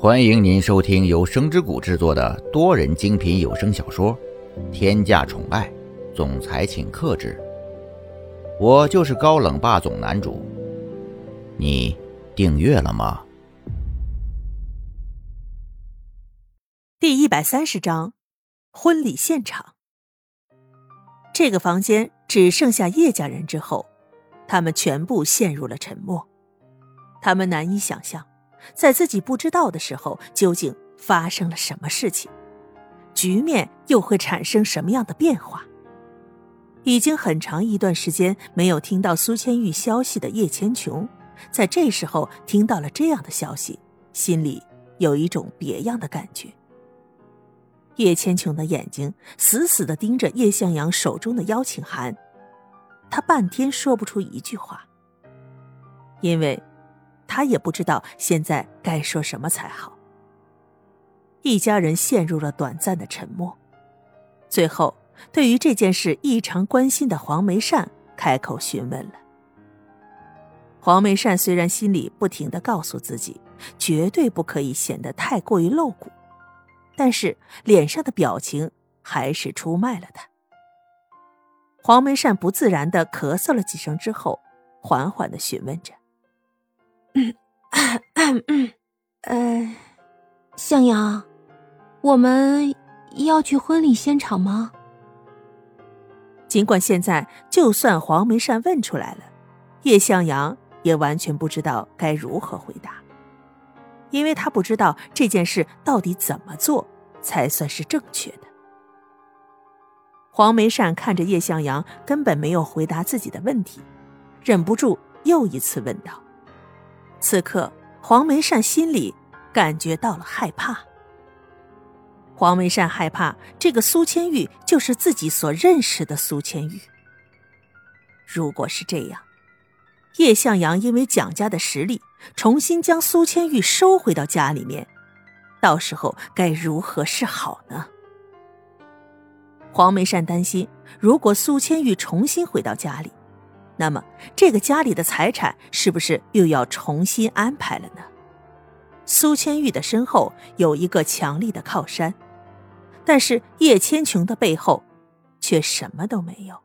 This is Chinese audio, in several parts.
欢迎您收听由声之谷制作的多人精品有声小说《天价宠爱总裁请克制》，我就是高冷霸总男主。你订阅了吗？第一百三十章，婚礼现场。这个房间只剩下叶家人之后，他们全部陷入了沉默。他们难以想象。在自己不知道的时候，究竟发生了什么事情？局面又会产生什么样的变化？已经很长一段时间没有听到苏千玉消息的叶千琼，在这时候听到了这样的消息，心里有一种别样的感觉。叶千琼的眼睛死死的盯着叶向阳手中的邀请函，他半天说不出一句话，因为。他也不知道现在该说什么才好。一家人陷入了短暂的沉默，最后，对于这件事异常关心的黄梅善开口询问了。黄梅善虽然心里不停的告诉自己，绝对不可以显得太过于露骨，但是脸上的表情还是出卖了他。黄梅善不自然的咳嗽了几声之后，缓缓的询问着。嗯，呃，向阳，我们要去婚礼现场吗？尽管现在就算黄梅善问出来了，叶向阳也完全不知道该如何回答，因为他不知道这件事到底怎么做才算是正确的。黄梅善看着叶向阳根本没有回答自己的问题，忍不住又一次问道。此刻，黄梅善心里感觉到了害怕。黄梅善害怕这个苏千玉就是自己所认识的苏千玉。如果是这样，叶向阳因为蒋家的实力重新将苏千玉收回到家里面，到时候该如何是好呢？黄梅善担心，如果苏千玉重新回到家里。那么，这个家里的财产是不是又要重新安排了呢？苏千玉的身后有一个强力的靠山，但是叶千琼的背后却什么都没有。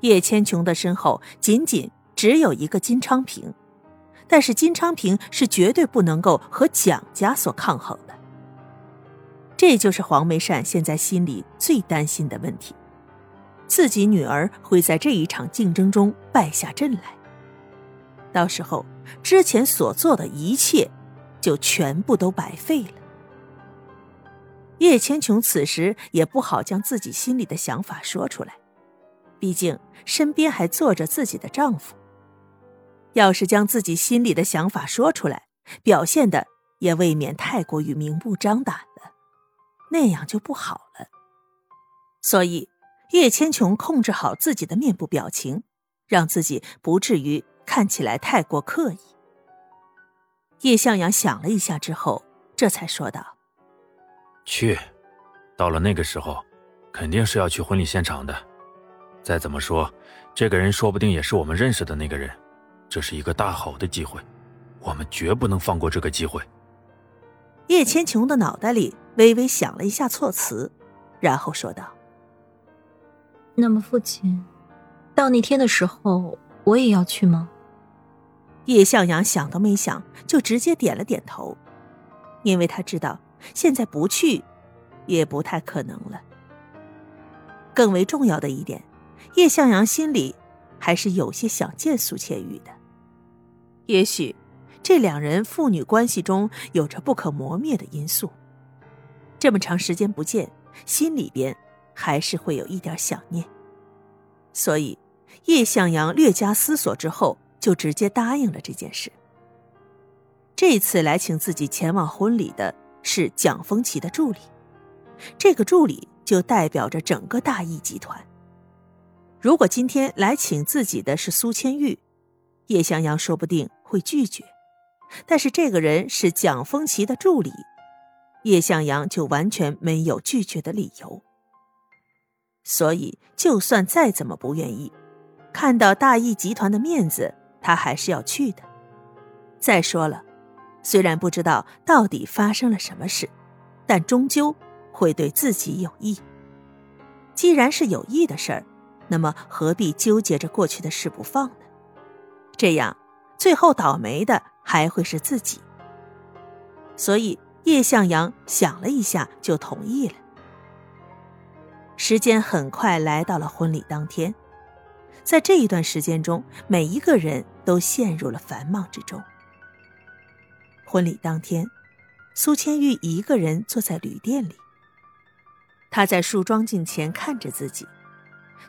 叶千琼的身后仅仅只有一个金昌平，但是金昌平是绝对不能够和蒋家所抗衡的。这就是黄梅善现在心里最担心的问题。自己女儿会在这一场竞争中败下阵来，到时候之前所做的一切就全部都白费了。叶千琼此时也不好将自己心里的想法说出来，毕竟身边还坐着自己的丈夫。要是将自己心里的想法说出来，表现的也未免太过于明目张胆了，那样就不好了。所以。叶千琼控制好自己的面部表情，让自己不至于看起来太过刻意。叶向阳想了一下之后，这才说道：“去，到了那个时候，肯定是要去婚礼现场的。再怎么说，这个人说不定也是我们认识的那个人，这是一个大好的机会，我们绝不能放过这个机会。”叶千琼的脑袋里微微想了一下措辞，然后说道。那么，父亲，到那天的时候，我也要去吗？叶向阳想都没想，就直接点了点头，因为他知道现在不去，也不太可能了。更为重要的一点，叶向阳心里还是有些想见苏千玉的。也许，这两人父女关系中有着不可磨灭的因素。这么长时间不见，心里边。还是会有一点想念，所以叶向阳略加思索之后，就直接答应了这件事。这次来请自己前往婚礼的是蒋风奇的助理，这个助理就代表着整个大义集团。如果今天来请自己的是苏千玉，叶向阳说不定会拒绝，但是这个人是蒋风奇的助理，叶向阳就完全没有拒绝的理由。所以，就算再怎么不愿意，看到大义集团的面子，他还是要去的。再说了，虽然不知道到底发生了什么事，但终究会对自己有益。既然是有益的事儿，那么何必纠结着过去的事不放呢？这样，最后倒霉的还会是自己。所以叶向阳想了一下，就同意了。时间很快来到了婚礼当天，在这一段时间中，每一个人都陷入了繁忙之中。婚礼当天，苏千玉一个人坐在旅店里。她在梳妆镜前看着自己，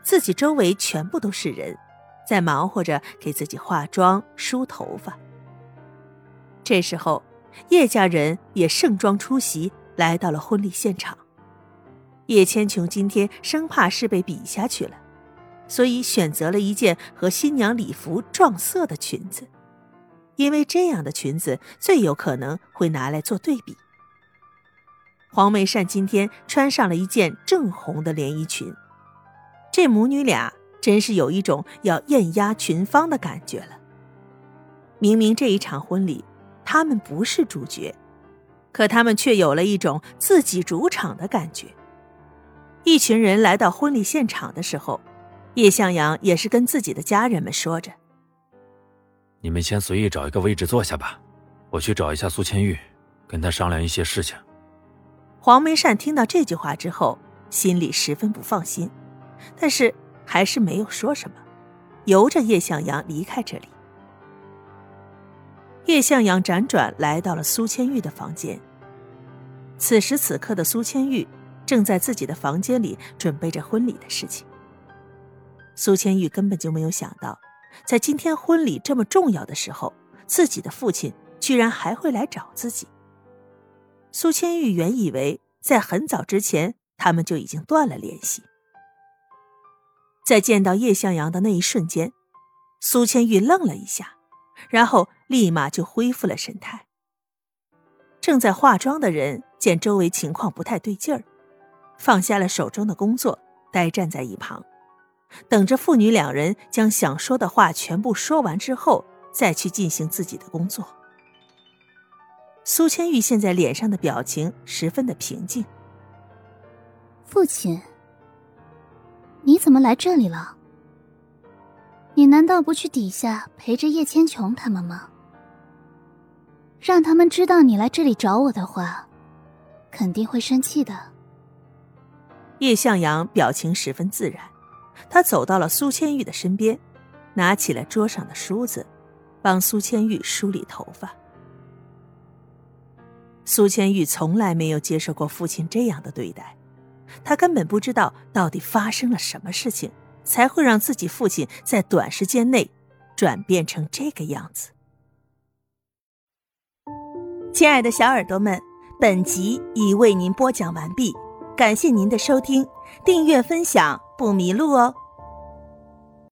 自己周围全部都是人，在忙活着给自己化妆、梳头发。这时候，叶家人也盛装出席，来到了婚礼现场。叶千琼今天生怕是被比下去了，所以选择了一件和新娘礼服撞色的裙子。因为这样的裙子最有可能会拿来做对比。黄梅善今天穿上了一件正红的连衣裙，这母女俩真是有一种要艳压群芳的感觉了。明明这一场婚礼，他们不是主角，可他们却有了一种自己主场的感觉。一群人来到婚礼现场的时候，叶向阳也是跟自己的家人们说着。你们先随意找一个位置坐下吧，我去找一下苏千玉，跟他商量一些事情。黄梅善听到这句话之后，心里十分不放心，但是还是没有说什么，由着叶向阳离开这里。叶向阳辗转来到了苏千玉的房间。此时此刻的苏千玉正在自己的房间里准备着婚礼的事情。苏千玉根本就没有想到。在今天婚礼这么重要的时候，自己的父亲居然还会来找自己。苏千玉原以为在很早之前他们就已经断了联系，在见到叶向阳的那一瞬间，苏千玉愣了一下，然后立马就恢复了神态。正在化妆的人见周围情况不太对劲儿，放下了手中的工作，呆站在一旁。等着父女两人将想说的话全部说完之后，再去进行自己的工作。苏千玉现在脸上的表情十分的平静。父亲，你怎么来这里了？你难道不去底下陪着叶千琼他们吗？让他们知道你来这里找我的话，肯定会生气的。叶向阳表情十分自然。他走到了苏千玉的身边，拿起了桌上的梳子，帮苏千玉梳理头发。苏千玉从来没有接受过父亲这样的对待，他根本不知道到底发生了什么事情，才会让自己父亲在短时间内转变成这个样子。亲爱的小耳朵们，本集已为您播讲完毕，感谢您的收听，订阅分享不迷路哦。